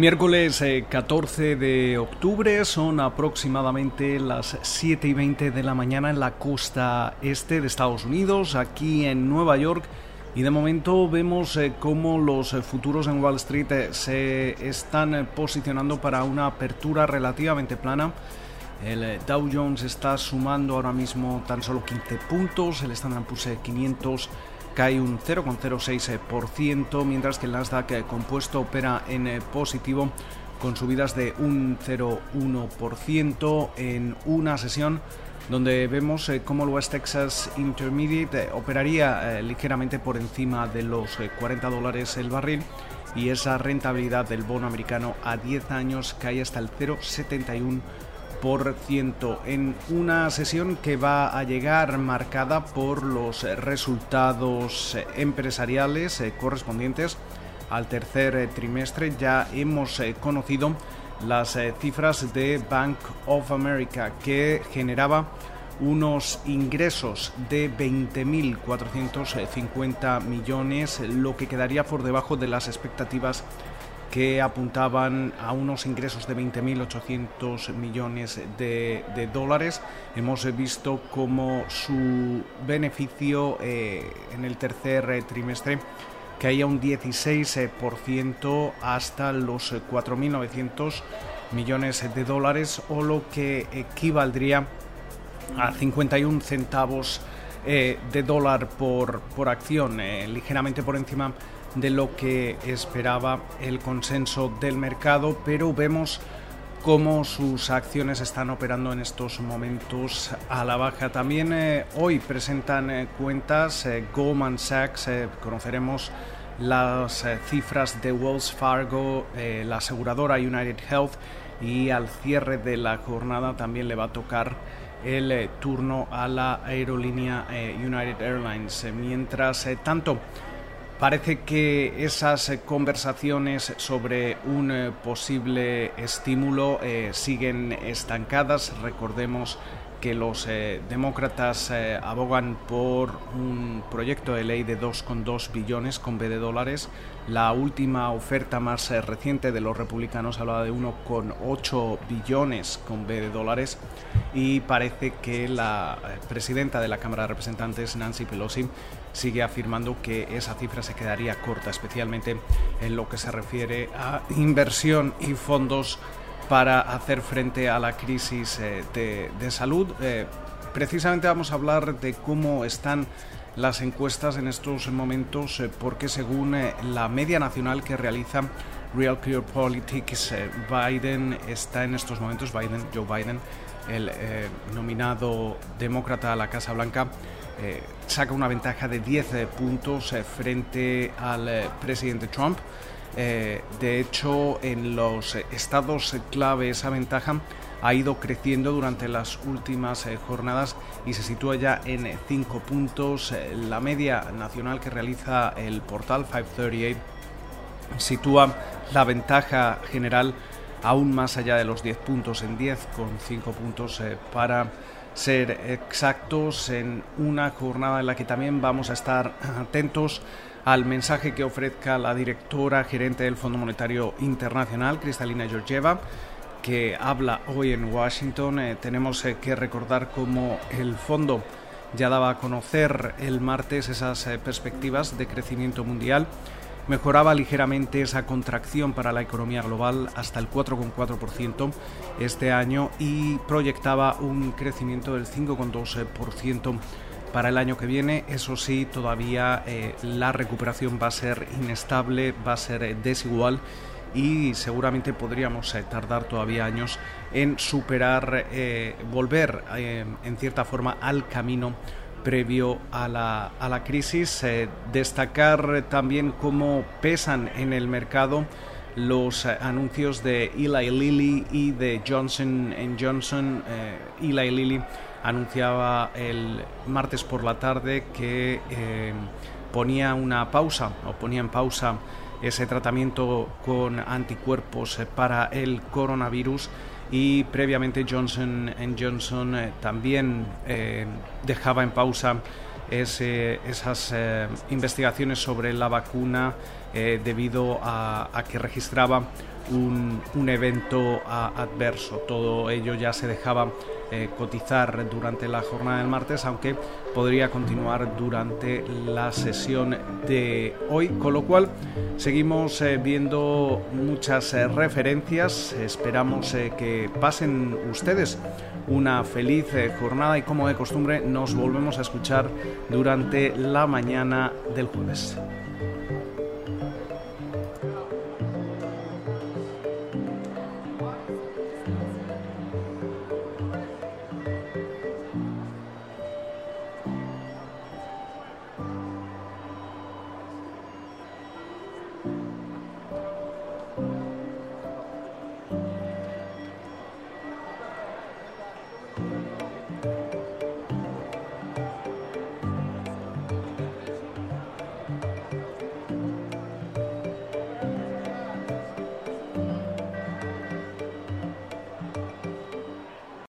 Miércoles 14 eh, de octubre son aproximadamente las 7 y 20 de la mañana en la costa este de Estados Unidos, aquí en Nueva York. Y de momento vemos eh, cómo los eh, futuros en Wall Street se están posicionando para una apertura relativamente plana. El Dow Jones está sumando ahora mismo tan solo 15 puntos, el Standard Poor's 500 cae un 0,06%, mientras que el Nasdaq compuesto opera en eh, positivo con subidas de un 0,1% en una sesión donde vemos eh, cómo el West Texas Intermediate eh, operaría ligeramente por encima de los 40 dólares el barril y esa rentabilidad del bono americano a 10 años cae hasta el 0,71% por ciento en una sesión que va a llegar marcada por los resultados empresariales eh, correspondientes al tercer eh, trimestre. Ya hemos eh, conocido las cifras de Bank of America que generaba unos ingresos de 20.450 millones, lo que quedaría por debajo de las expectativas que apuntaban a unos ingresos de 20.800 millones de, dólares. Hemos visto cómo su beneficio eh, en el tercer eh, trimestre caía un 16% hasta los 4.900 millones de dólares o lo que equivaldría a 51 centavos eh, de dólar por, por acción, ligeramente por encima de lo que esperaba el consenso del mercado, pero vemos cómo sus acciones están operando en estos momentos a la baja. También eh, hoy presentan eh, cuentas eh, Goldman Sachs, conoceremos las cifras de Wells Fargo, la aseguradora United Health y al cierre de la jornada también le va a tocar el turno a la aerolínea United Airlines. mientras tanto, Parece que esas eh, conversaciones sobre un eh, posible estímulo eh, siguen estancadas. Recordemos que los demócratas abogan por un proyecto de ley de 2,2 billones con B de dólares. La última oferta más reciente de los republicanos hablaba de 1,8 billones con B de dólares y parece que la presidenta de la Cámara de Representantes, Nancy Pelosi, sigue afirmando que esa cifra se quedaría corta, especialmente en lo que se refiere a inversión y fondos para hacer frente a la crisis eh, de, salud. Eh, precisamente vamos a hablar de cómo están las encuestas en estos momentos, eh, porque según la media nacional que realiza Real Clear Politics, Biden está en estos momentos, Biden, Joe Biden, el nominado demócrata a la Casa Blanca, eh, saca una ventaja de 10 eh, puntos eh, frente al presidente Trump. De hecho, en los estados clave esa ventaja ha ido creciendo durante las últimas jornadas y se sitúa ya en 5 puntos. La media nacional que realiza el portal 538 sitúa la ventaja general aún más allá de los 10 puntos en 10 con 5 puntos para ser exactos en una jornada en la que también vamos a estar atentos al mensaje que ofrezca la directora gerente del Fondo Monetario Internacional, Cristalina Georgieva, que habla hoy en Washington. Eh, tenemos eh, que recordar cómo el fondo ya daba a conocer el martes esas eh, perspectivas de crecimiento mundial mejoraba ligeramente esa contracción para la economía global hasta el 4,4% este año y proyectaba un crecimiento del 5,2% para el año que viene. Eso sí, todavía eh, la recuperación va a ser inestable, va a ser eh, desigual y seguramente podríamos eh, tardar todavía años en superar, volver en cierta forma al camino previo a la, a la crisis. Destacar también cómo pesan en el mercado los anuncios de Eli Lilly y de Johnson Johnson. Eli Lilly anunciaba el martes por la tarde que ponía una pausa o ponía en pausa ese tratamiento con anticuerpos para el coronavirus. Y previamente Johnson Johnson eh, también eh, dejaba en pausa esas investigaciones sobre la vacuna debido a, que registraba un, evento adverso. Todo ello ya se dejaba eh, cotizar durante la jornada del martes, aunque podría continuar durante la sesión de hoy, con lo cual seguimos eh, viendo muchas eh, referencias, esperamos que pasen ustedes una feliz jornada y como de costumbre nos volvemos a escuchar durante la mañana del jueves.